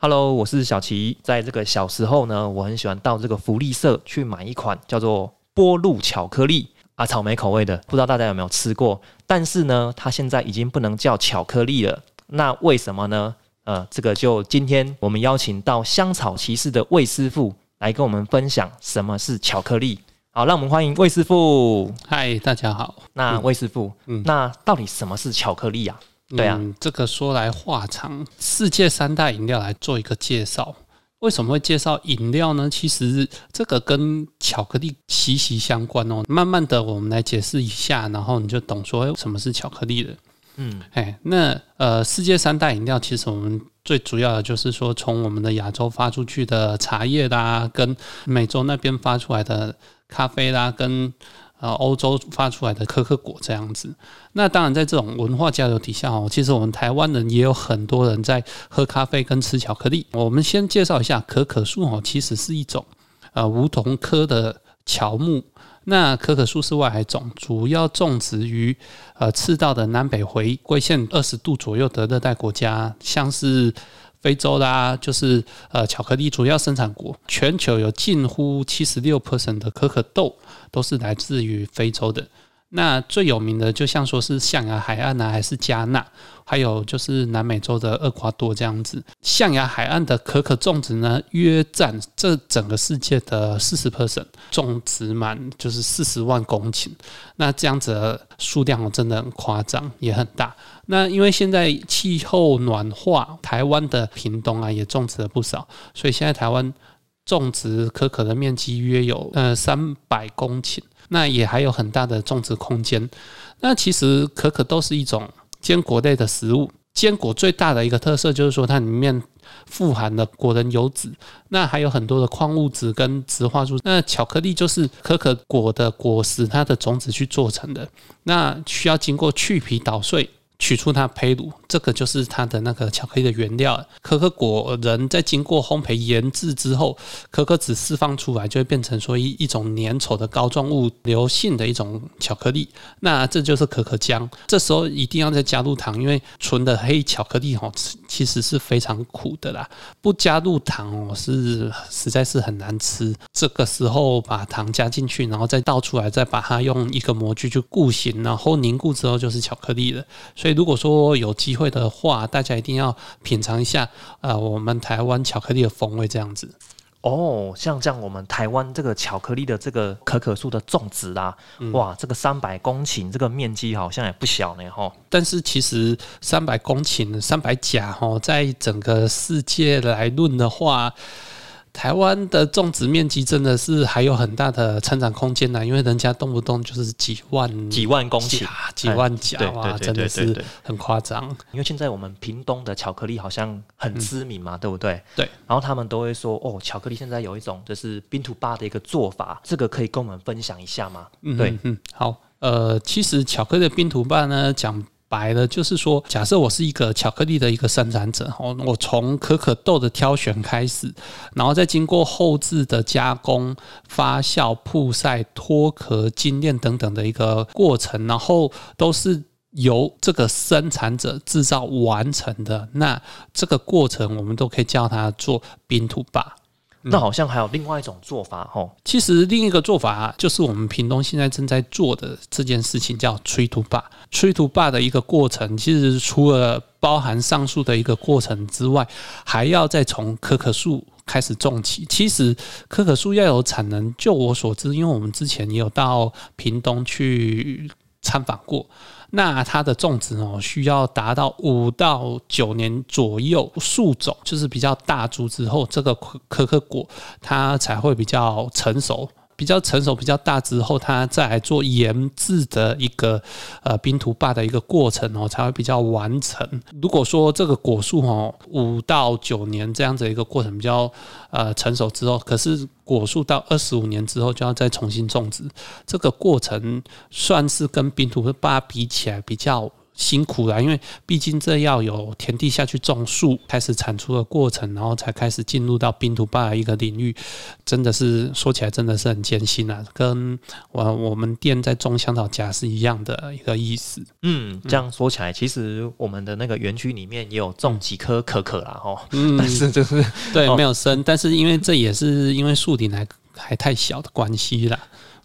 Hello，我是小齐。在这个小时候呢，我很喜欢到这个福利社去买一款叫做波露巧克力啊，草莓口味的，不知道大家有没有吃过？但是呢，它现在已经不能叫巧克力了。那为什么呢？呃，这个就今天我们邀请到香草骑士的魏师傅来跟我们分享什么是巧克力。好，让我们欢迎魏师傅。嗨，大家好。那魏师傅，嗯，那到底什么是巧克力呀？对啊，这个说来话长，世界三大饮料来做一个介绍。为什么会介绍饮料呢？其实这个跟巧克力息息相关哦。慢慢的，我们来解释一下，然后你就懂说什么是巧克力了。嗯，哎，那呃，世界三大饮料，其实我们最主要的就是说，从我们的亚洲发出去的茶叶啦，跟美洲那边发出来的咖啡啦，跟呃，欧洲发出来的可可果这样子，那当然在这种文化交流底下哦，其实我们台湾人也有很多人在喝咖啡跟吃巧克力。我们先介绍一下可可树哦，其实是一种呃梧桐科的乔木。那可可树是外来种，主要种植于呃赤道的南北回归线二十度左右的热带国家，像是。非洲啦，就是呃巧克力主要生产国，全球有近乎七十六 percent 的可可豆都是来自于非洲的。那最有名的，就像说是象牙海岸啊，还是加纳，还有就是南美洲的厄瓜多这样子。象牙海岸的可可种植呢，约占这整个世界的四十 percent，种植满就是四十万公顷。那这样子的数量真的很夸张，也很大。那因为现在气候暖化，台湾的屏东啊也种植了不少，所以现在台湾种植可可的面积约有呃三百公顷。那也还有很大的种植空间。那其实可可豆是一种坚果类的食物，坚果最大的一个特色就是说它里面富含的果仁油脂，那还有很多的矿物质跟植化素。那巧克力就是可可果的果实，它的种子去做成的，那需要经过去皮捣碎。取出它胚乳，这个就是它的那个巧克力的原料。可可果仁在经过烘焙研制之后，可可脂释放出来，就会变成说一一种粘稠的膏状物，流性的一种巧克力。那这就是可可浆。这时候一定要再加入糖，因为纯的黑巧克力哦，其实是非常苦的啦。不加入糖哦，是实在是很难吃。这个时候把糖加进去，然后再倒出来，再把它用一个模具去固形，然后凝固之后就是巧克力了。所如果说有机会的话，大家一定要品尝一下，呃，我们台湾巧克力的风味这样子。哦，像这样，我们台湾这个巧克力的这个可可树的种植啊，哇，这个三百公顷这个面积好像也不小呢，哈。但是其实三百公顷、三百甲，哈，在整个世界来论的话。台湾的种植面积真的是还有很大的成长空间呢，因为人家动不动就是几万几万公顷、几万甲哇，真的是很夸张。因为现在我们屏东的巧克力好像很知名嘛，对不对？对。然后他们都会说，哦，巧克力现在有一种就是冰土巴的一个做法，这个可以跟我们分享一下吗？对，嗯，好，呃，其实巧克力的冰土巴呢，讲。白了，就是说，假设我是一个巧克力的一个生产者，哦，我从可可豆的挑选开始，然后再经过后置的加工、发酵、曝晒、脱壳、精炼等等的一个过程，然后都是由这个生产者制造完成的。那这个过程，我们都可以叫它做冰土巴。那好像还有另外一种做法吼，其实另一个做法就是我们屏东现在正在做的这件事情，叫吹土坝。吹土坝的一个过程，其实除了包含上述的一个过程之外，还要再从可可树开始种起。其实可可树要有产能，就我所知，因为我们之前也有到屏东去参访过。那它的种植哦，需要达到五到九年左右，树种就是比较大株之后，这个可可可果它才会比较成熟。比较成熟、比较大之后，它再来做研制的一个呃冰图坝的一个过程哦，才会比较完成。如果说这个果树哦五到九年这样子一个过程比较呃成熟之后，可是果树到二十五年之后就要再重新种植，这个过程算是跟冰图坝比起来比较。辛苦啦，因为毕竟这要有田地下去种树，开始产出的过程，然后才开始进入到冰土坝的一个领域，真的是说起来真的是很艰辛啊，跟我我们店在种香草荚是一样的一个意思。嗯，这样说起来，其实我们的那个园区里面也有种几棵可可啦，哦，嗯，但是就是对哦没有生，但是因为这也是因为树顶还还太小的关系啦。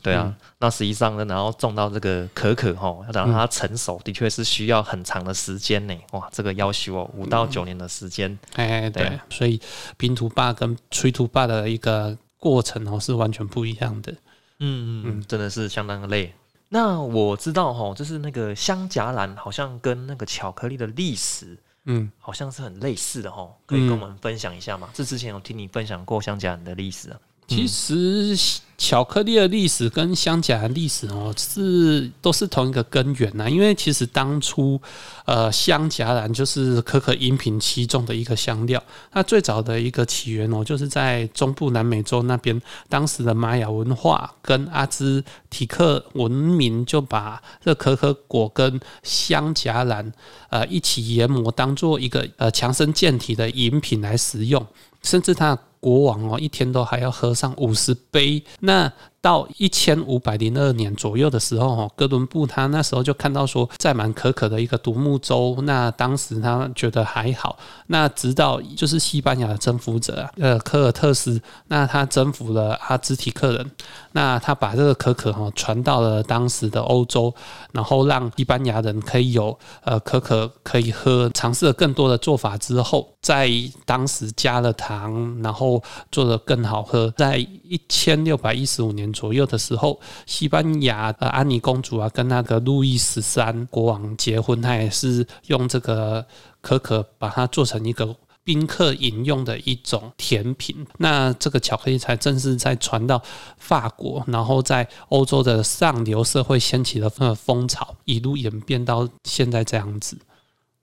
对啊，那实际上呢，然后种到这个可可哈，要让它成熟，的确是需要很长的时间呢。哇，这个要求哦，五到九年的时间。哎，对，对所以冰土坝跟吹土坝的一个过程哦是完全不一样的。嗯嗯嗯，真的是相当的累。那我知道哈，就是那个香荚兰好像跟那个巧克力的历史嗯，好像是很类似的哈，可以跟我们分享一下吗？这之前有听你分享过香荚兰的历史啊。其实巧克力的历史跟香荚的历史哦是都是同一个根源呐、因为其实当初呃香荚兰就是可可饮品其中的一个香料，那最早的一个起源哦就是在中部南美洲那边，当时的玛雅文化跟阿兹提克文明就把这可可果跟香荚兰呃一起研磨，当做一个呃强身健体的饮品来食用，甚至它国王哦一天都还要喝上五十杯。那到一千五百零二年左右的时候，哦，哥伦布他那时候就看到说载满可可的一个独木舟，那当时他觉得还好。那直到就是西班牙的征服者，呃，科尔特斯，那他征服了阿兹提克人，那他把这个可可哈传到了当时的欧洲，然后让西班牙人可以有呃可可可以喝，尝试了更多的做法之后，在当时加了糖，然后做的更好喝。在一千六百一十五年左右的时候，西班牙呃安妮公主啊跟那个路易十三国王结婚，她也是用这个可可把它做成一个。宾客饮用的一种甜品，那这个巧克力才正式在传到法国，然后在欧洲的上流社会掀起了风潮，一路演变到现在这样子。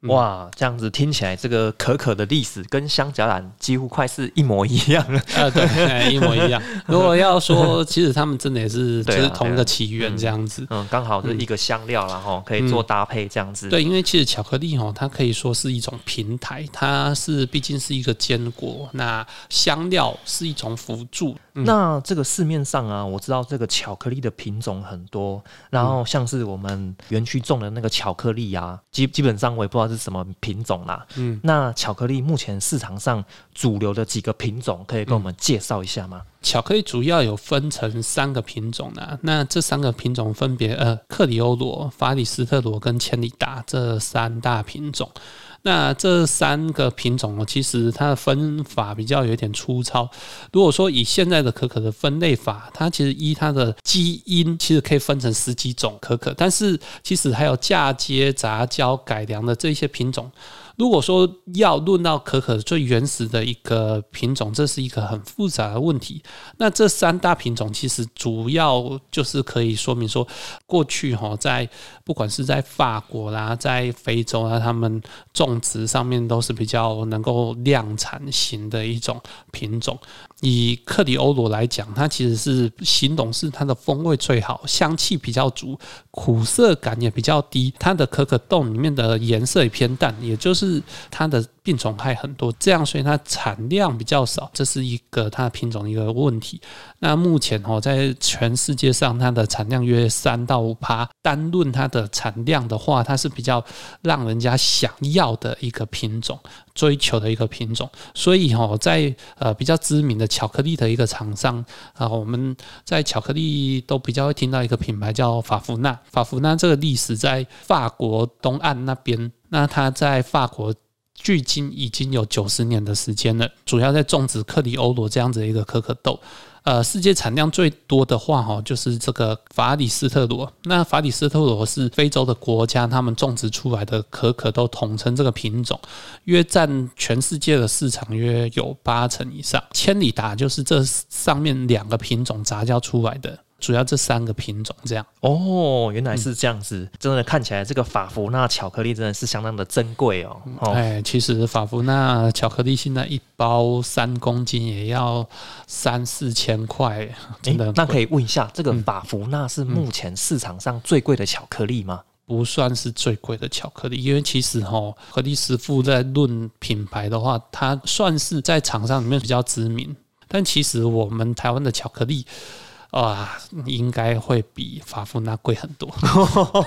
嗯哇，这样子听起来，这个可可的历史跟香荚兰几乎快是一模一样啊。呃，对，哎一模一样。如果要说，其实他们真的也是 是同一个起源这样子。嗯，刚好是一个香料，然后可以做搭配这样子。对，因为其实巧克力哦，它可以说是一种平台，它是毕竟是一个坚果，那香料是一种辅助。那这个市面上啊，我知道这个巧克力的品种很多，然后像是我们园区种的那个巧克力啊，基基本上我也不知道是什么品种啦。嗯，那巧克力目前市场上主流的几个品种，可以跟我们介绍一下吗？巧克力主要有分成三个品种啦、那这三个品种分别呃克里欧罗、法里斯特罗跟千里达这三大品种。那这三个品种哦，其实它的分法比较有点粗糙。如果说以现在的可可的分类法，它其实依它的基因，其实可以分成十几种可可，但是其实还有嫁接、杂交、改良的这些品种。如果说要论到可可最原始的一个品种，这是一个很复杂的问题。那这三大品种其实主要就是可以说明说，过去哈在不管是在法国啦，在非洲啊，他们种植上面都是比较能够量产型的一种品种。以克里欧罗来讲，它其实是形容是它的风味最好，香气比较足，苦涩感也比较低。它的可可豆里面的颜色也偏淡，也就是它的病虫害很多，这样所以它产量比较少，这是一个它的品种的一个问题。那目前哦，在全世界上它的产量约三到五趴，单论它的产量的话，它是比较让人家想要的一个品种。追求的一个品种，所以、哦，在呃比较知名的巧克力的一个厂商啊，我们在巧克力都比较会听到一个品牌叫法芙娜。法芙娜这个历史在法国东岸那边，那它在法国。距今已经有九十年的时间了，主要在种植克里欧罗这样子的一个可可豆。呃，世界产量最多的话，哈，就是这个法里斯特罗。那法里斯特罗是非洲的国家，他们种植出来的可可都统称这个品种，约占全世界的市场约有八成以上。千里达就是这上面两个品种杂交出来的，主要这三个品种这样。哦，原来是这样子，真的看起来这个法芙娜巧克力真的是相当的珍贵哦。哦，哎，其实法芙娜巧克力现在一包三公斤也要三四千块，真的那可以问一下，这个法芙娜是目前市场上最贵的巧克力吗？不算是最贵的巧克力，因为其实哈，克力师傅在论品牌的话，它算是在厂商里面比较知名。但其实我们台湾的巧克力啊，应该会比法芙娜贵很多。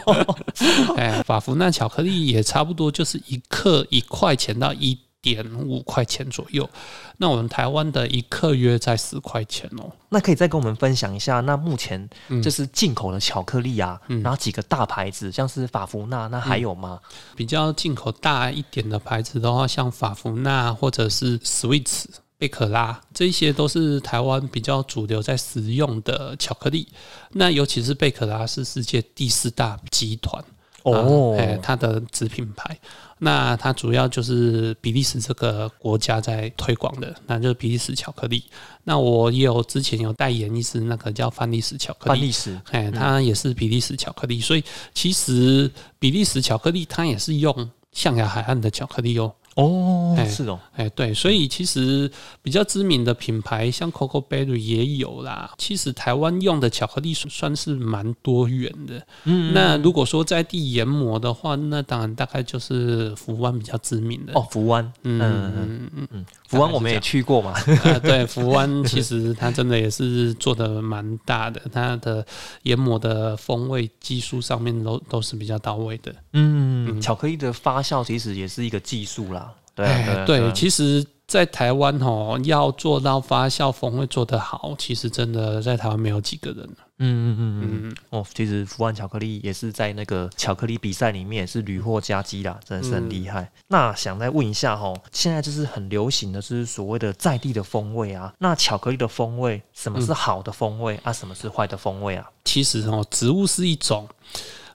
哎，法芙娜巧克力也差不多就是一克一块钱到一点五块钱左右。那我们台湾的一克约在十块钱哦。那可以再跟我们分享一下，那目前就是进口的巧克力啊，然后几个大牌子，像是法芙娜，那还有吗？比较进口大一点的牌子的话，像法芙娜或者是 Sweets。贝可拉，这些都是台湾比较主流在使用的巧克力。那尤其是贝可拉是世界第四大集团哦，哎，它的子品牌。那它主要就是比利时这个国家在推广的，那就是比利时巧克力。那我也有之前有代言一支那个叫范利斯巧克力，范利斯，哎，它也是比利时巧克力。所以其实比利时巧克力它也是用象牙海岸的巧克力哦。哦，是哦，哎，对，所以其实比较知名的品牌像 Coco Berry 也有啦。其实台湾用的巧克力算是蛮多元的。嗯，那如果说在地研磨的话，那当然大概就是福湾比较知名的哦。福湾，嗯嗯嗯嗯，福湾我们也去过嘛。对，福湾其实它真的也是做的蛮大的，它的研磨的风味技术上面都都是比较到位的。嗯，巧克力的发酵其实也是一个技术啦。对对，其实，在台湾哦，要做到发酵风味做得好，其实真的在台湾没有几个人。嗯嗯嗯嗯哦，其实福安巧克力也是在那个巧克力比赛里面是屡获佳绩啦，真的是很厉害。那想再问一下哈，现在就是很流行的就是所谓的在地的风味啊，那巧克力的风味，什么是好的风味啊？什么是坏的风味啊？其实哦，植物是一种。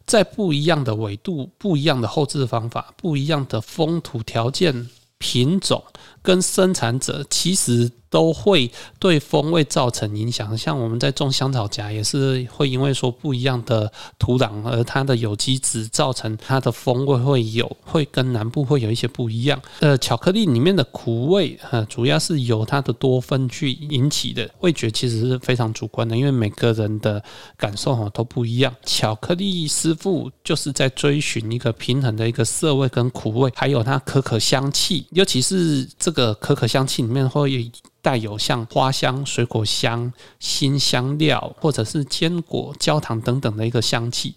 在不一样的纬度、不一样的后置方法、不一样的风土条件、品种跟生产者，其实。都会对风味造成影响，像我们在种香草荚也是会因为说不一样的土壤，而它的有机质造成它的风味会有会跟南部会有一些不一样。呃，巧克力里面的苦味，呃，主要是由它的多酚去引起的。味觉其实是非常主观的，因为每个人的感受哈都不一样。巧克力师傅就是在追寻一个平衡的一个涩味跟苦味，还有它可可香气，尤其是这个可可香气里面会。带有像花香、水果香、新香料，或者是坚果、焦糖等等的一个香气，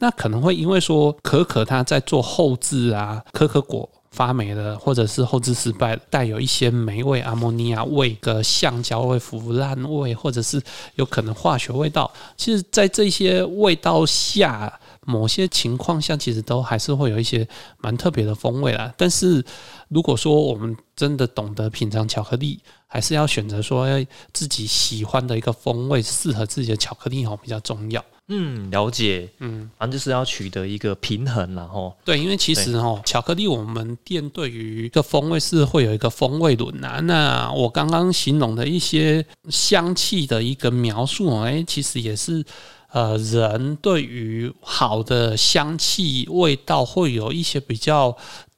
那可能会因为说可可它在做后置啊，可可果发霉了，或者是后置失败，带有一些霉味、阿莫尼亚味、个橡胶味、腐烂味，或者是有可能化学味道。其实，在这些味道下，某些情况下，其实都还是会有一些蛮特别的风味啦。但是，如果说我们真的懂得品尝巧克力，还是要选择说自己喜欢的一个风味，适合自己的巧克力哦，比较重要。嗯，了解。嗯，反正就是要取得一个平衡，然后对，因为其实哦，巧克力我们店对于一个风味是会有一个风味轮啊。那我刚刚形容的一些香气的一个描述，哎，其实也是呃，人对于好的香气味道会有一些比较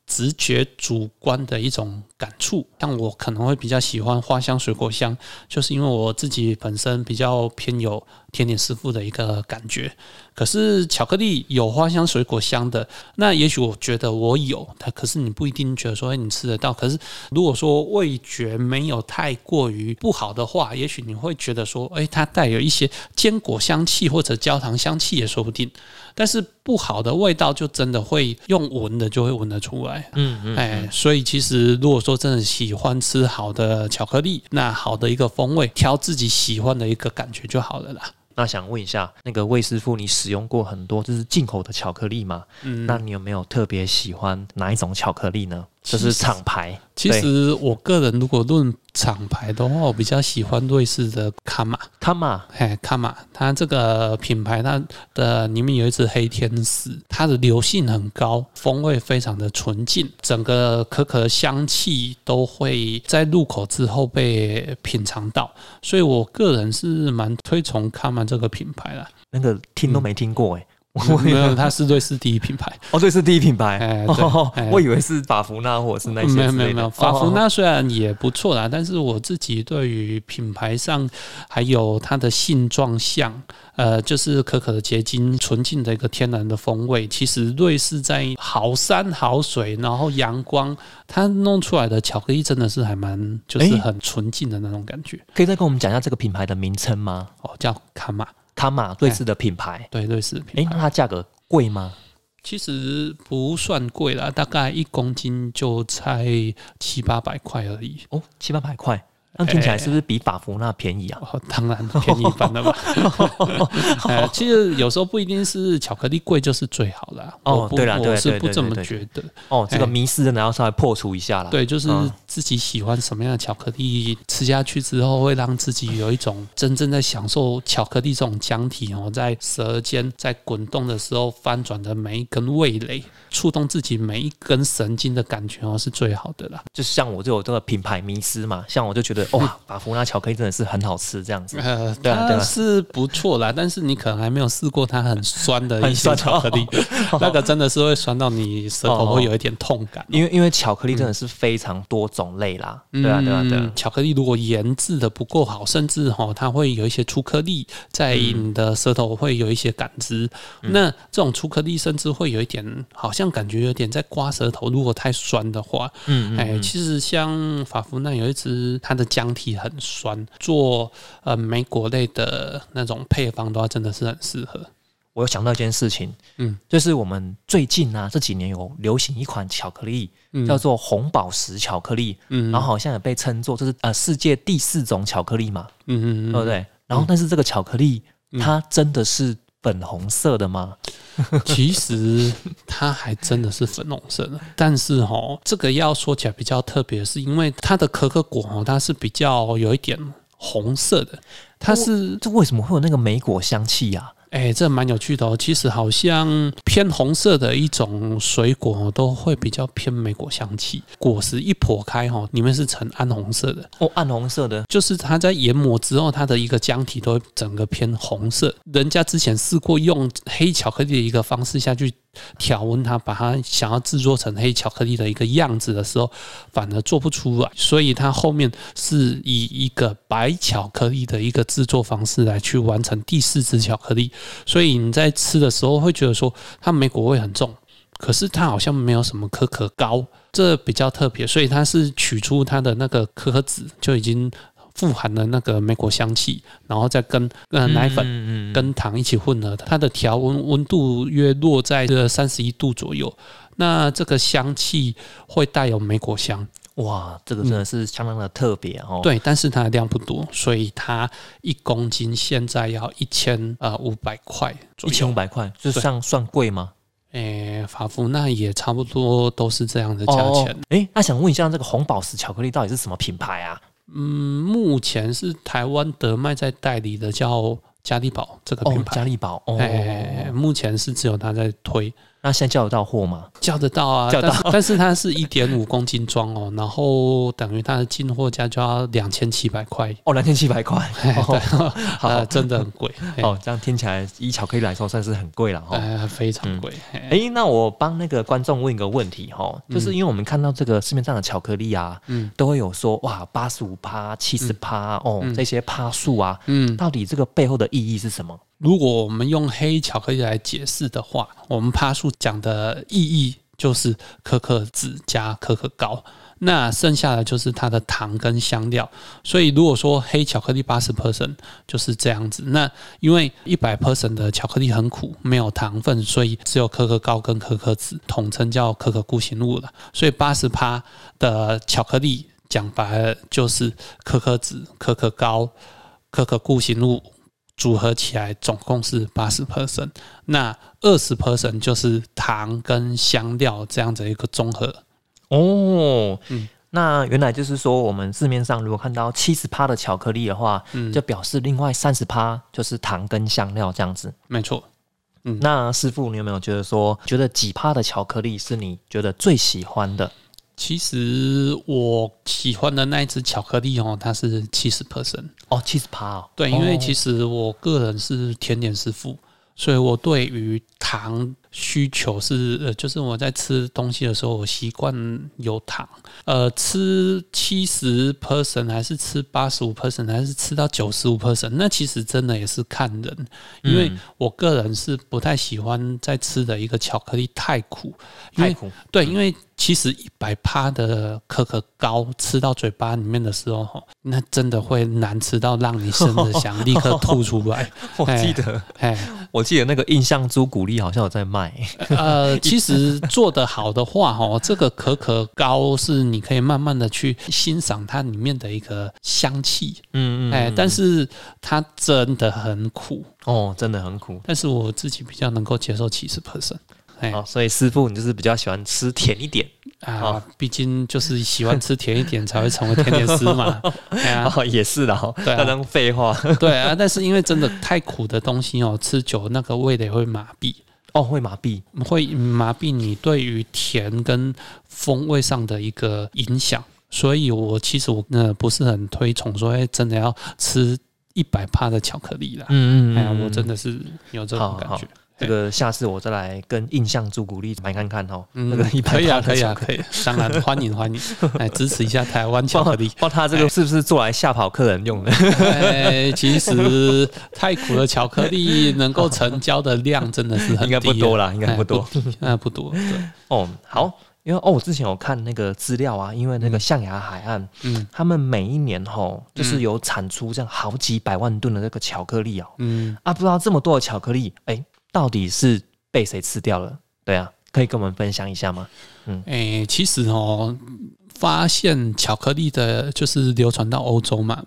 直觉主观的一种。感触，像我可能会比较喜欢花香、水果香，就是因为我自己本身比较偏有甜点师傅的一个感觉。可是巧克力有花香、水果香的，那也许我觉得我有，它可是你不一定觉得说，哎，你吃得到。可是如果说味觉没有太过于不好的话，也许你会觉得说，哎，它带有一些坚果香气或者焦糖香气也说不定。但是不好的味道就真的会用闻的就会闻得出来。嗯嗯，哎，所以其实如果说真的喜欢吃好的巧克力，那好的一个风味，挑自己喜欢的一个感觉就好了啦。那想问一下，那个魏师傅，你使用过很多就是进口的巧克力吗？嗯，那你有没有特别喜欢哪一种巧克力呢？这是厂牌。其实我个人如果论厂牌的话，我比较喜欢瑞士的卡玛。卡玛，嘿，卡玛，它这个品牌它的里面有一只黑天使，它的流性很高，风味非常的纯净，整个可可香气都会在入口之后被品尝到，所以我个人是蛮推崇卡玛这个品牌的。那个听都没听过哎。没有，它是瑞士第一品牌。哦，瑞士第一品牌。哎，对哦哎我以为是法芙娜或者是那些。没有没有没有，法芙哦娜虽然也不错啦，但是我自己对于品牌上还有它的性状像，呃，就是可可的结晶、纯净的一个天然的风味。其实瑞士在好山好水，然后阳光，它弄出来的巧克力真的是还蛮，就是哎很纯净的那种感觉。可以再跟我们讲一下这个品牌的名称吗？哦，叫卡玛，卡玛，瑞士的品牌。对，瑞士的哎、品牌。那它价格贵吗？其实不算贵啦，大概一公斤就才七八百块而已。哦，七八百块。那听起来是不是比法芙娜便宜啊？哦，当然便宜翻了吧。呃，其实有时候不一定是巧克力贵就是最好啦。哦不对了我是不这么觉得。哦，这个哎迷思真的要稍微破除一下啦。对，就是嗯自己喜欢什么样的巧克力，吃下去之后会让自己有一种真正在享受巧克力这种浆体哦，在舌尖在滚动的时候翻转的每一根味蕾，触动自己每一根神经的感觉哦，是最好的啦。就是像我就有这个品牌迷思嘛，像我就觉得哇，法芙娜巧克力真的是很好吃这样子。呃，对啊对啊它是不错啦，但是你可能还没有试过它很酸的 一些巧克力，那个真的是会酸到你舌头会有一点痛感。因为因为巧克力真的是非常多种类啦，对啊对啊对巧克力如果研制的不够好，甚至哈、它会有一些粗颗粒在你的舌头会有一些感知。嗯那这种粗颗粒甚至会有一点，好像感觉有点在刮舌头。如果太酸的话，嗯嗯哎，其实像法芙娜有一支，它的浆体很酸，做呃莓果类的那种配方的话，真的是很适合。我又想到一件事情，嗯。就是我们最近啊这几年有流行一款巧克力，嗯。叫做红宝石巧克力，嗯。然后好像也被称作这是呃世界第四种巧克力嘛，嗯嗯。对不对？然后但是这个巧克力嗯。它真的是粉红色的吗？嗯，其实它还真的是粉红色的，但是哈，这个要说起来比较特别，是因为它的可可果哦，它是比较有一点红色的，它是这为什么会有那个莓果香气呀、哎、这蛮有趣的哦。其实好像偏红色的一种水果哦，都会比较偏莓果香气。果实一剖开哈，里面是呈暗红色的，哦，暗红色的，就是它在研磨之后，它的一个浆体都会整个偏红色。人家之前试过用黑巧克力的一个方式下去调温它，把它想要制作成黑巧克力的一个样子的时候，反而做不出来。所以它后面是以一个白巧克力的一个制作方式来去完成第四支巧克力。所以你在吃的时候会觉得说它莓果味很重，可是它好像没有什么可可膏，这比较特别。所以它是取出它的那个可可脂就已经富含了那个莓果香气，然后再跟呃奶粉。嗯嗯跟糖一起混合的，它的调温温度约落在这三十一度左右。那这个香气会带有莓果香，哇，这个真的是相当的特别哦。，对，但是它的量不多，所以它一公斤现在要一千呃五百块左一千五。百块，这算算贵吗？诶，法芙那也差不多都是这样的价钱。哎、那想问一下，这个红宝石巧克力到底是什么品牌啊？嗯，目前是台湾德麦在代理的，叫嘉利宝这个品哦，牌。嘉利宝哦。哎，目前是只有他在推，那现在叫得到货吗？叫得到啊，叫得到但是但是它是一点五公斤装哦，然后等于它的进货价就要两千七百块，哦，两千七百块。哦，好呃，真的很贵，哎哦，这样听起来以巧克力来说算是很贵了哦。呃，非常贵。哎哎、那我帮那个观众问一个问题哈，就是因为我们看到这个市面上的巧克力啊，嗯都会有说哇八十五趴、七十趴哦，嗯这些趴数啊，嗯，到底这个背后的意义是什么？如果我们用黑巧克力来解释的话，我们趴数讲的意义就是可可脂加可可膏。那剩下的就是它的糖跟香料，所以如果说黑巧克力八十 percent 就是这样子。那因为一百 percent 的巧克力很苦，没有糖分，所以只有可可膏跟可可脂，统称叫可可固形物了。所以八十趴的巧克力讲白了就是可可脂、可可膏、可可固形物组合起来总共是八十 percent，那二十 percent 就是糖跟香料这样子一个综合。哦，嗯那原来就是说，我们市面上如果看到七十趴的巧克力的话，嗯，就表示另外三十趴就是糖跟香料这样子。没错。嗯那师傅，你有没有觉得说，觉得几趴的巧克力是你觉得最喜欢的？其实我喜欢的那一只巧克力哦，它是七十 percent。哦，七十趴哦。对，因为哦其实我个人是甜点师傅，所以我对于糖需求是，呃，就是我在吃东西的时候，我习惯有糖。呃，吃七十 percent 还是吃八十五 percent 还是吃到九十五 percent，那其实真的也是看人，因为我个人是不太喜欢在吃的一个巧克力太苦，太苦。对，因为其实一百趴的可可膏吃到嘴巴里面的时候，那真的会难吃到让你生的想立刻吐出来。我记得，哎，我记得那个印象朱古力好像有在卖。呃，其实做得好的话，哈，这个可可膏是你可以慢慢的去欣赏它里面的一个香气。嗯嗯，哎，但是它真的很苦哦，真的很苦。但是我自己比较能够接受七十 percent。哦，所以师傅，你就是比较喜欢吃甜一点啊？毕竟就是喜欢吃甜一点才会成为甜点师嘛。哎呀，也是的哈。对啊，废话。对啊，但是因为真的太苦的东西哦，吃久那个味蕾会麻痹。哦，会麻痹，会麻痹你对于甜跟风味上的一个影响。所以我其实我呃不是很推崇说，哎，真的要吃一百帕的巧克力啦。嗯嗯，哎呀，我真的是有这种感觉。这个下次我再来跟印象朱古力买看看哈，那个一可以啊，可以啊，可以，当然 欢迎欢迎，来支持一下台湾巧克力。哇，他这个是不是做来吓跑客人用的？哎，其实太苦的巧克力能够成交的量真的是应该不多啦，应该不多，那不多。对，哦，好，因为哦，我之前有看那个资料啊，因为那个象牙海岸，嗯，他们每一年吼就是有产出这样好几百万吨的那个巧克力哦，嗯啊，不知道这么多的巧克力，哎。到底是被谁吃掉了？对啊，可以跟我们分享一下吗？嗯，诶，其实哦，发现巧克力的，就是流传到欧洲嘛。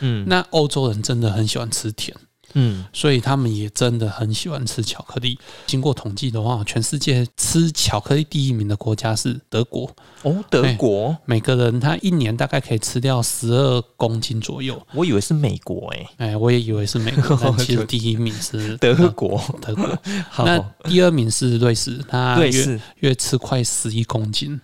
嗯，那欧洲人真的很喜欢吃甜。嗯，所以他们也真的很喜欢吃巧克力。经过统计的话，全世界吃巧克力第一名的国家是德国。哦，德国，每个人他一年大概可以吃掉十二公斤左右。我以为是美国，哎，哎，我也以为是美国，其实第一名是德国，德国。那第二名是瑞士，他瑞士月吃快十一公斤。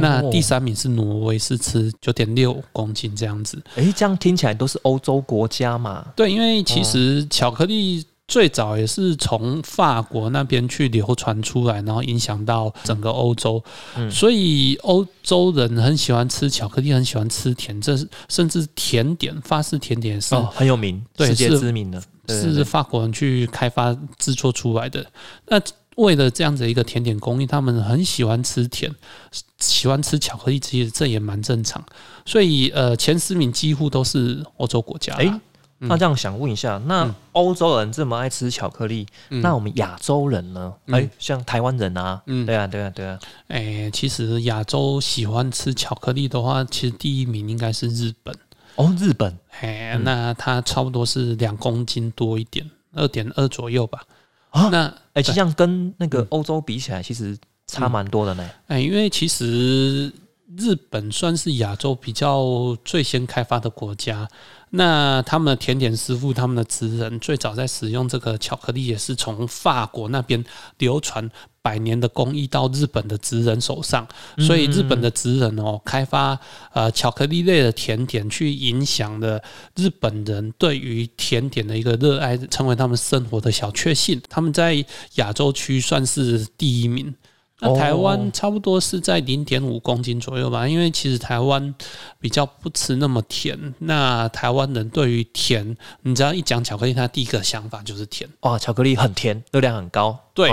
那第三名是挪威，是吃九点六公斤这样子。哎，这样听起来都是欧洲国家嘛？对，因为其实巧克力最早也是从法国那边去流传出来，然后影响到整个欧洲。嗯，所以欧洲人很喜欢吃巧克力，很喜欢吃甜，这是甚至甜点法式甜点是很有名，世界知名的，是法国人去开发制作出来的。那为了这样子一个甜点工艺，他们很喜欢吃甜，喜欢吃巧克力，其实这也蛮正常。所以，呃，前十名几乎都是欧洲国家。哎，那这样想问一下，那欧洲人这么爱吃巧克力，那我们亚洲人呢？哎，像台湾人啊，嗯，对啊，对啊，对啊。哎，其实亚洲喜欢吃巧克力的话，其实第一名应该是日本。哦，日本，哎，那它差不多是两公斤多一点，二点二左右吧。啊，那哎，就像跟那个欧洲比起来，其实差蛮多的呢。哎，因为其实日本算是亚洲比较最先开发的国家。那他们的甜点师傅，他们的职人最早在使用这个巧克力，也是从法国那边流传百年的工艺到日本的职人手上。所以日本的职人哦，开发呃巧克力类的甜点，去影响了日本人对于甜点的一个热爱，成为他们生活的小确幸。他们在亚洲区算是第一名。那台湾差不多是在零点五公斤左右吧，因为其实台湾比较不吃那么甜。那台湾人对于甜，你只要一讲巧克力，他第一个想法就是甜。哇，巧克力很甜，热量很高。对，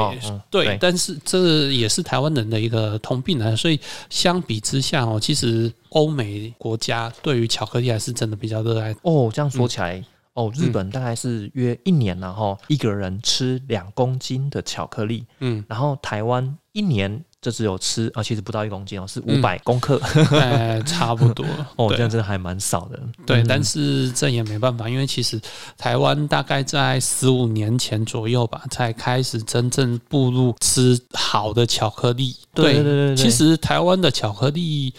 对，但是这也是台湾人的一个通病啊。所以相比之下哦，其实欧美国家对于巧克力还是真的比较热爱。哦，这样说起来。哦，日本大概是约一年，然后一个人吃两公斤的巧克力。嗯，然后台湾一年就只有吃啊，其实不到一公斤哦，是五百公克，哎，差不多。哦，这样真的还蛮少的。对，但是这也没办法，因为其实台湾大概在十五年前左右吧，才开始真正步入吃好的巧克力。对对对，其实台湾的巧克力。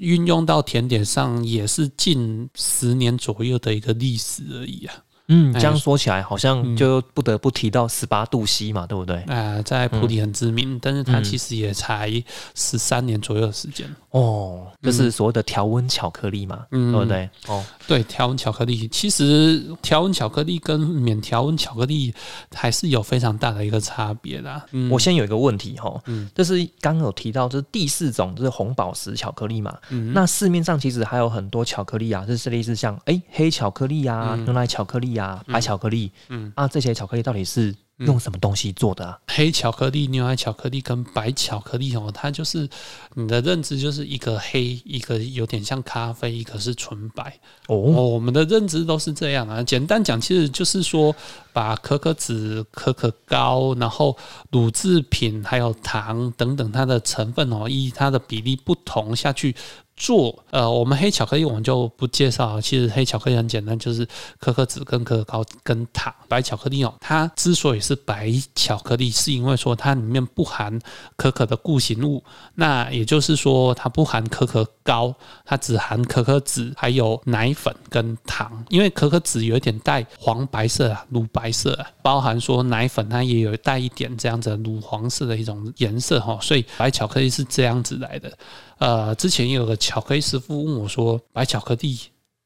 运用到甜点上也是近十年左右的一个历史而已啊。嗯，哎这样说起来，好像嗯就不得不提到十八度 C 嘛，对不对？啊、在普里很知名，但是它嗯其实也才十三年左右的时间。哦，就是所谓的调温巧克力嘛，嗯对不对？哦，对，调温巧克力其实调温巧克力跟免调温巧克力还是有非常大的一个差别的。嗯，我先有一个问题哈，嗯就是刚刚有提到，就是第四种就是红宝石巧克力嘛。嗯那市面上其实还有很多巧克力啊，就是类似像哎、黑巧克力啊、嗯牛奶巧克力啊、白巧克力，嗯啊这些巧克力到底是用什么东西做的啊？黑巧克力、牛奶巧克力跟白巧克力哦，它就是你的认知就是一个黑，一个有点像咖啡，一个是纯白。哦，哦，我们的认知都是这样啊。简单讲，其实就是说把可可脂、可可膏，然后乳制品还有糖等等它的成分哦，依它的比例不同下去。做呃，我们黑巧克力我们就不介绍了。其实黑巧克力很简单，就是可可脂跟可可膏跟糖。白巧克力哦，它之所以是白巧克力，是因为说它里面不含可可的固形物，那也就是说它不含可可膏，它只含可可脂，还有奶粉跟糖。因为可可脂有一点带黄白色啊，乳白色啊，包含说奶粉它也有带一点这样子乳黄色的一种颜色哈，所以白巧克力是这样子来的。呃，之前有个巧克力师傅问我说：“白巧克力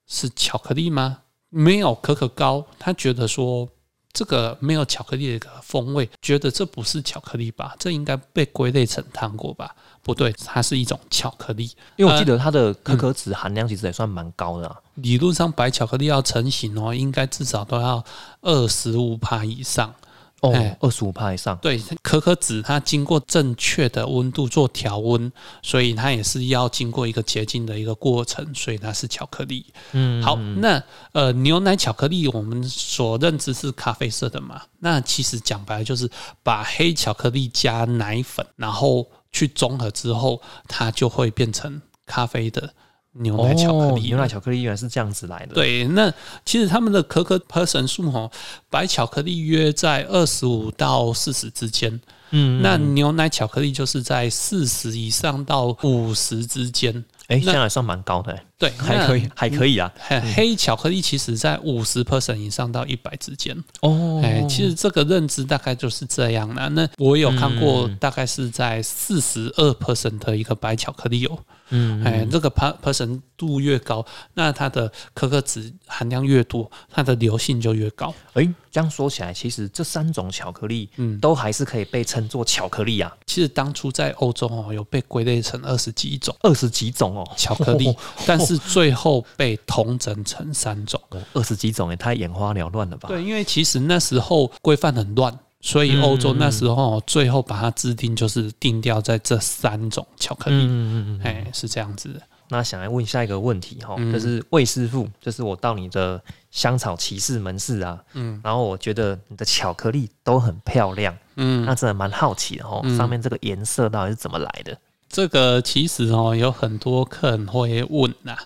是巧克力吗？没有可可膏，他觉得说这个没有巧克力的一个风味，觉得这不是巧克力吧？这应该被归类成糖果吧？不对，它是一种巧克力。因为我记得它的可可脂含量其实也算蛮高的啊。理论上，白巧克力要成型哦，应该至少都要二十五帕以上。哦哎，二十五帕以上。对，可可脂它经过正确的温度做调温，所以它也是要经过一个结晶的一个过程，所以它是巧克力。嗯，好，那呃，牛奶巧克力我们所认知是咖啡色的嘛？那其实讲白了就是把黑巧克力加奶粉，然后去综合之后，它就会变成咖啡的牛奶巧克哦力。牛奶巧克力原来是这样子来的。，对，那其实他们的可可 person 数哦，白巧克力约在二十五到四十之间，嗯，那牛奶巧克力就是在四十以上到五十之间。哎，那现在还算蛮高的，哎对，还可以，还可以啊。黑黑巧克力其实在五十 percent 以上到一百之间，哦哎、其实这个认知大概就是这样啦。那我有看过嗯，大概是在四十二 percent 的一个白巧克力哦，嗯，哎、这个 per percent 度越高，那它的可可脂含量越多，它的流性就越高。哎，这样说起来，其实这三种巧克力，嗯都还是可以被称作巧克力啊，其实当初在欧洲哦，有被归类成二十几种二十几种哦，巧克力，但是最后被统整成三种。哦二十几种也太眼花缭乱了吧？，对，因为其实那时候规范很乱，所以欧洲那时候最后把它制定就是定掉在这三种巧克力。嗯嗯嗯。哎，是这样子的。那想来问下一个问题哈，嗯就是魏师傅，就是我到你的香草骑士门市啊，嗯然后我觉得你的巧克力都很漂亮，嗯，那真的蛮好奇的哈，嗯上面这个颜色到底是怎么来的？这个其实哦，有很多客人会问呐、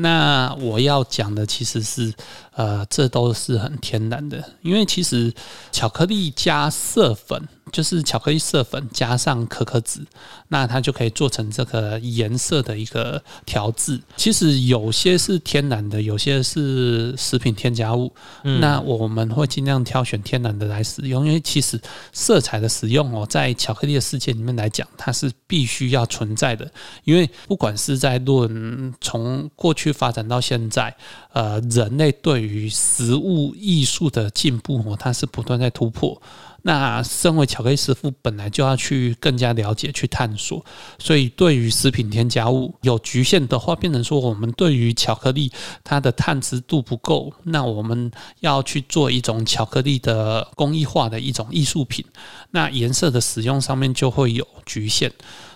那我要讲的其实是，呃，这都是很天然的，因为其实巧克力加色粉，就是巧克力色粉加上可可脂，那它就可以做成这个颜色的一个调制。其实有些是天然的，有些是食品添加物。嗯那我们会尽量挑选天然的来使用，因为其实色彩的使用哦，在巧克力的世界里面来讲，它是必须要存在的。因为不管是在论从过去发展到现在，呃，人类对于食物艺术的进步哦，它是不断在突破。那身为巧克力师傅，本来就要去更加了解、去探索，所以对于食品添加物有局限的话，变成说我们对于巧克力它的探知度不够，那我们要去做一种巧克力的工艺化的一种艺术品，那颜色的使用上面就会有局限。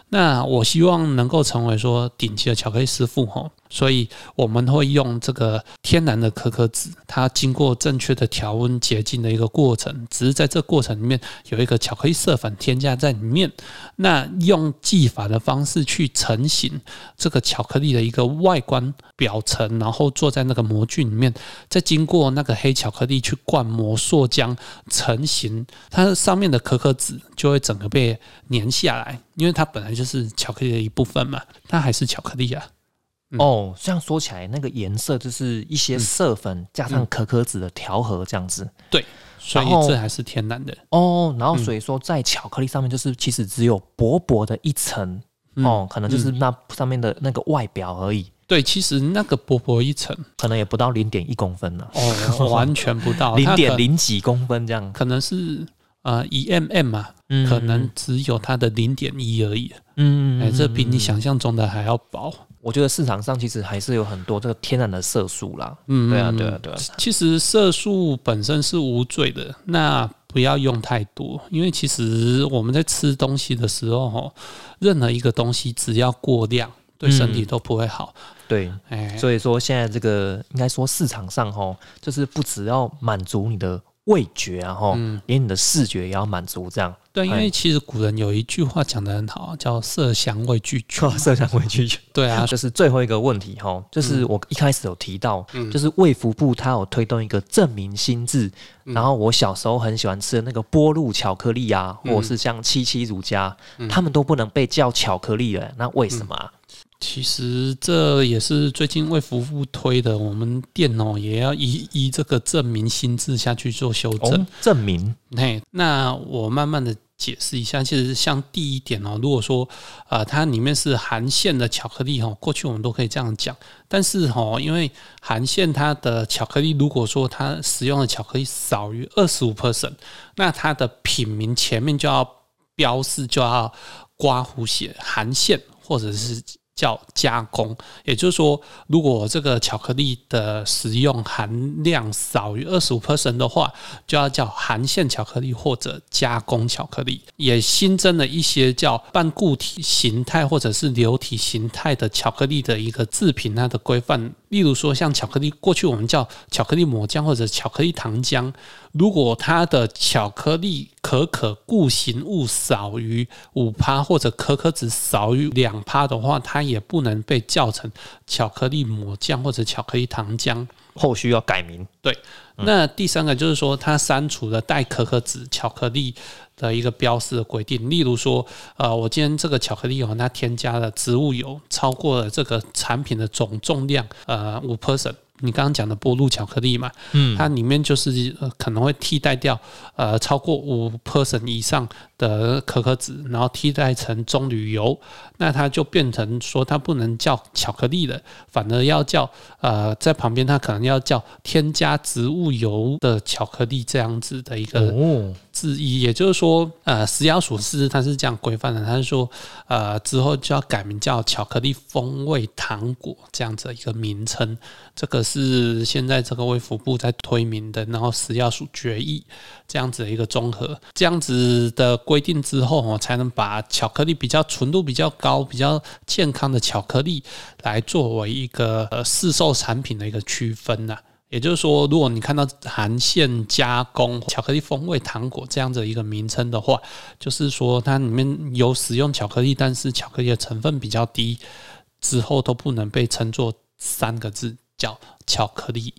那我希望能够成为说顶级的巧克力师傅吼，所以我们会用这个天然的可可脂，它经过正确的调温洁净的一个过程，只是在这过程里面有一个巧克力色粉添加在里面，那用技法的方式去成型这个巧克力的一个外观表层，然后做在那个模具里面，再经过那个黑巧克力去灌模塑浆成型，它上面的可可脂就会整个被粘下来，因为它本来就是巧克力的一部分嘛，它还是巧克力啊。哦，这样说起来，那个颜色就是一些色粉加上可可脂的调和这样子。对，所以这还是天然的。哦，然后所以说在巧克力上面，就是其实只有薄薄的一层、嗯哦，可能就是那上面的那个外表而已，对，其实那个薄薄一层，可能也不到零点一公分了，哦，完全不到，零点零几公分这样。可能是呃一 mm 嘛，嗯可能只有它的零点一而已。嗯哎、这比你嗯想象中的还要薄。我觉得市场上其实还是有很多这个天然的色素啦。嗯，对啊，对啊，对啊。其实色素本身是无罪的，那不要用太多，因为其实我们在吃东西的时候，哈，任何一个东西只要过量，对身体嗯都不会好。对，哎、所以说现在这个应该说市场上哈，就是不只要满足你的味觉啊哈，嗯。连你的视觉也要满足这样。对，因哎。为其实古人有一句话讲得很好，叫色香味俱全。色香味俱全。对啊，就是最后一个问题哈，就是我一开始有提到，嗯。就是卫福部它有推动一个证明心智，嗯。然后我小时候很喜欢吃的那个波露巧克力啊，嗯或者是像七七乳加，他们都不能被叫巧克力了，那为什么啊？其实这也是最近卫福部推的，我们店哦也要依依这个证明心智下去做修正。哦，证明嘿，那我慢慢的解释一下。其实像第一点哦，如果说呃它里面是含馅的巧克力哦，过去我们都可以这样讲。但是哦，因为含馅它的巧克力，如果说它使用的巧克力少于二十五 percent，那它的品名前面就要标示就要刮胡写含馅或者是。叫加工，也就是说，如果这个巧克力的食用含量少于二十五 percent 的话，就要叫含馅巧克力或者加工巧克力。也新增了一些叫半固体形态或者是流体形态的巧克力的一个制品它的规范。例如说，像巧克力，过去我们叫巧克力抹浆或者巧克力糖浆，如果它的巧克力可可固形物少于五趴，或者可可脂少于两趴的话，它也不能被叫成巧克力抹酱或者巧克力糖浆。后续要改名。对那第三个就是说，它删除了带可可脂巧克力的一个标示的规定。例如说，呃，我今天这个巧克力哦，它添加了植物油，超过了这个产品的总重量，呃，五 percent。你刚刚讲的波露巧克力嘛，嗯，它里面就是、呃、可能会替代掉呃超过五 percent 以上的可可脂，然后替代成棕榈油，那它就变成说它不能叫巧克力了，反而要叫呃在旁边它可能要叫添加植物油的巧克力这样子的一个哦，字义，也就是说，呃，食药署是它是这样规范的，它是说，呃，之后就要改名叫巧克力风味糖果这样子一个名称，这个是现在这个卫福部在推明的，然后食药署决议这样子的一个综合，这样子的规定之后哦，才能把巧克力比较纯度比较高、比较健康的巧克力来作为一个呃市售产品的一个区分呐、也就是说，如果你看到含线加工巧克力风味糖果这样子的一个名称的话，就是说它里面有使用巧克力，但是巧克力的成分比较低，之后都不能被称作三个字叫巧克力。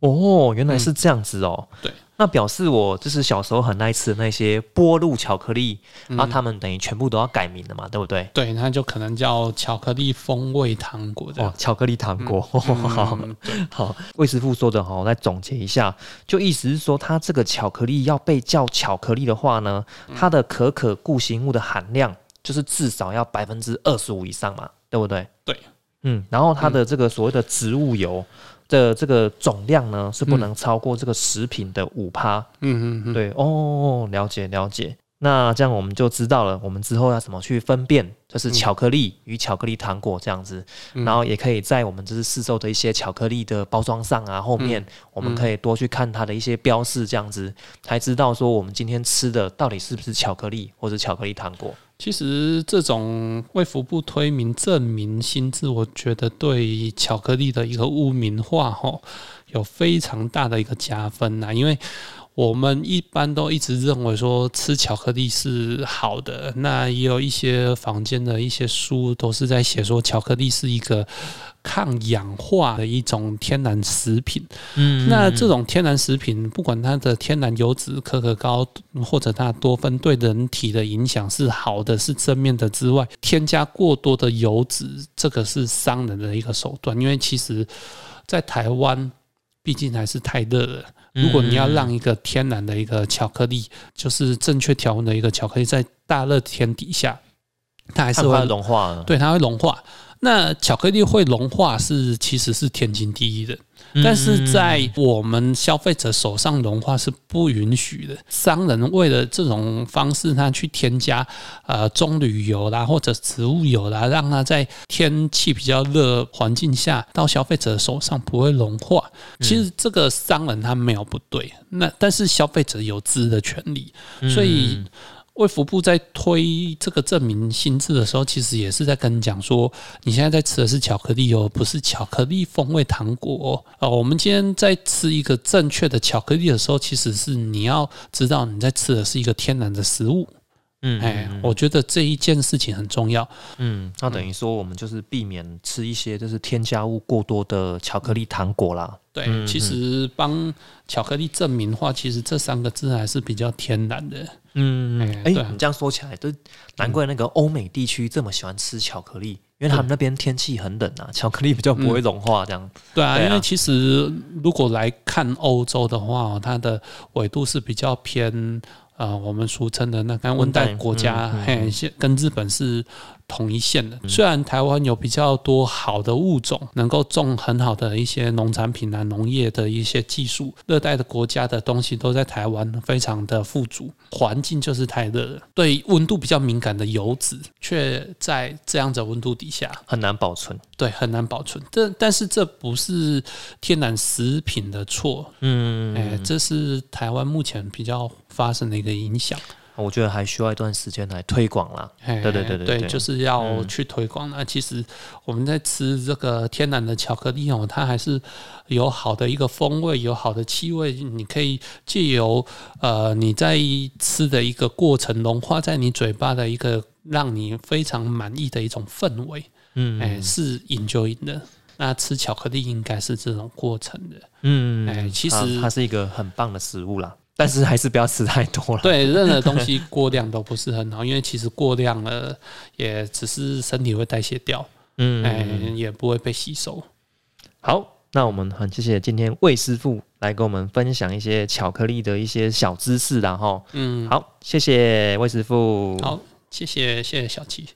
哦，原来是这样子哦。对，那表示我就是小时候很爱吃的那些波露巧克力，嗯然后他们等于全部都要改名了嘛，对不对？对，那就可能叫巧克力风味糖果这样哦。，巧克力糖果，好嗯对 好，魏师傅说的哈，我再总结一下，就意思是说，它这个巧克力要被叫巧克力的话呢，它的可可固形物的含量就是至少要百分之二十五以上嘛，对不对？对，嗯，然后它的这个所谓的植物油的这个总量呢，是不能超过这个食品的五趴。嗯嗯嗯，对哦，了解了解。那这样我们就知道了，我们之后要怎么去分辨，就是巧克力与巧克力糖果这样子，嗯。然后也可以在我们就是市售的一些巧克力的包装上啊，后嗯。面我们可以多去看它的一些标示，这样子才知道说我们今天吃的到底是不是巧克力或者巧克力糖果。其实这种为福部推明证明心智，我觉得对巧克力的一个污名化，吼，有非常大的一个加分呐、因为我们一般都一直认为说吃巧克力是好的，那也有一些房间的一些书都是在写说巧克力是一个抗氧化的一种天然食品。嗯那这种天然食品，不管它的天然油脂、可可膏或者它多酚对人体的影响是好的、是正面的之外，添加过多的油脂，这个是伤人的一个手段。因为其实，在台湾，毕竟还是太热了。如果你要让一个天然的一个巧克力，就是正确调温的一个巧克力，在大热天底下，它还是会融化了，对，它会融化。那巧克力会融化是其实是天经地义的，但是在我们消费者手上融化是不允许的。商人为了这种方式，他去添加呃棕榈油啦或者植物油啦，让它在天气比较热环境下到消费者手上不会融化。其实这个商人他没有不对，那但是消费者有知的权利，所以。卫福部在推这个证明心智的时候，其实也是在跟你讲说，你现在在吃的是巧克力哦，不是巧克力风味糖果哦。啊，我们今天在吃一个正确的巧克力的时候，其实是你要知道你在吃的是一个天然的食物。嗯，哎，我觉得这一件事情很重要。嗯，那等于说我们就是避免吃一些就是添加物过多的巧克力糖果啦。对，嗯其实帮巧克力证明话，其实这三个字还是比较天然的。嗯，哎、这样说起来，都难怪那个欧美地区这么喜欢吃巧克力，因为他们那边天气很冷啊，巧克力比较不会融化，这样。对啊，因为其实如果来看欧洲的话哦，它的纬度是比较偏呃，我们俗称的那个温带国家，跟日本是同一线的。虽然台湾有比较多好的物种，能够种很好的一些农产品啊、农业的一些技术，热带的国家的东西都在台湾非常的富足，环境就是太热了，对温度比较敏感的油脂，却在这样子的温度底下，很难保存。对，很难保存。这但是这不是天然食品的错，嗯，哎、这是台湾目前比较发生的一个影响。我觉得还需要一段时间来推广啦。哎对对对对就是要嗯去推广。那其实我们在吃这个天然的巧克力哦，它还是有好的一个风味，有好的气味。你可以借由呃你在吃的一个过程融化在你嘴巴的一个让你非常满意的一种氛围。嗯，哎、是 enjoy 的。那吃巧克力应该是这种过程的。嗯，哎其实它它是一个很棒的食物啦，但是还是不要吃太多了。对，任何东西过量都不是很好，因为其实过量了，也只是身体会代谢掉，嗯，哎、也不会被吸收。好，那我们很谢谢今天魏师傅来跟我们分享一些巧克力的一些小知识然后。嗯，好，谢谢魏师傅。好，谢谢谢谢小七。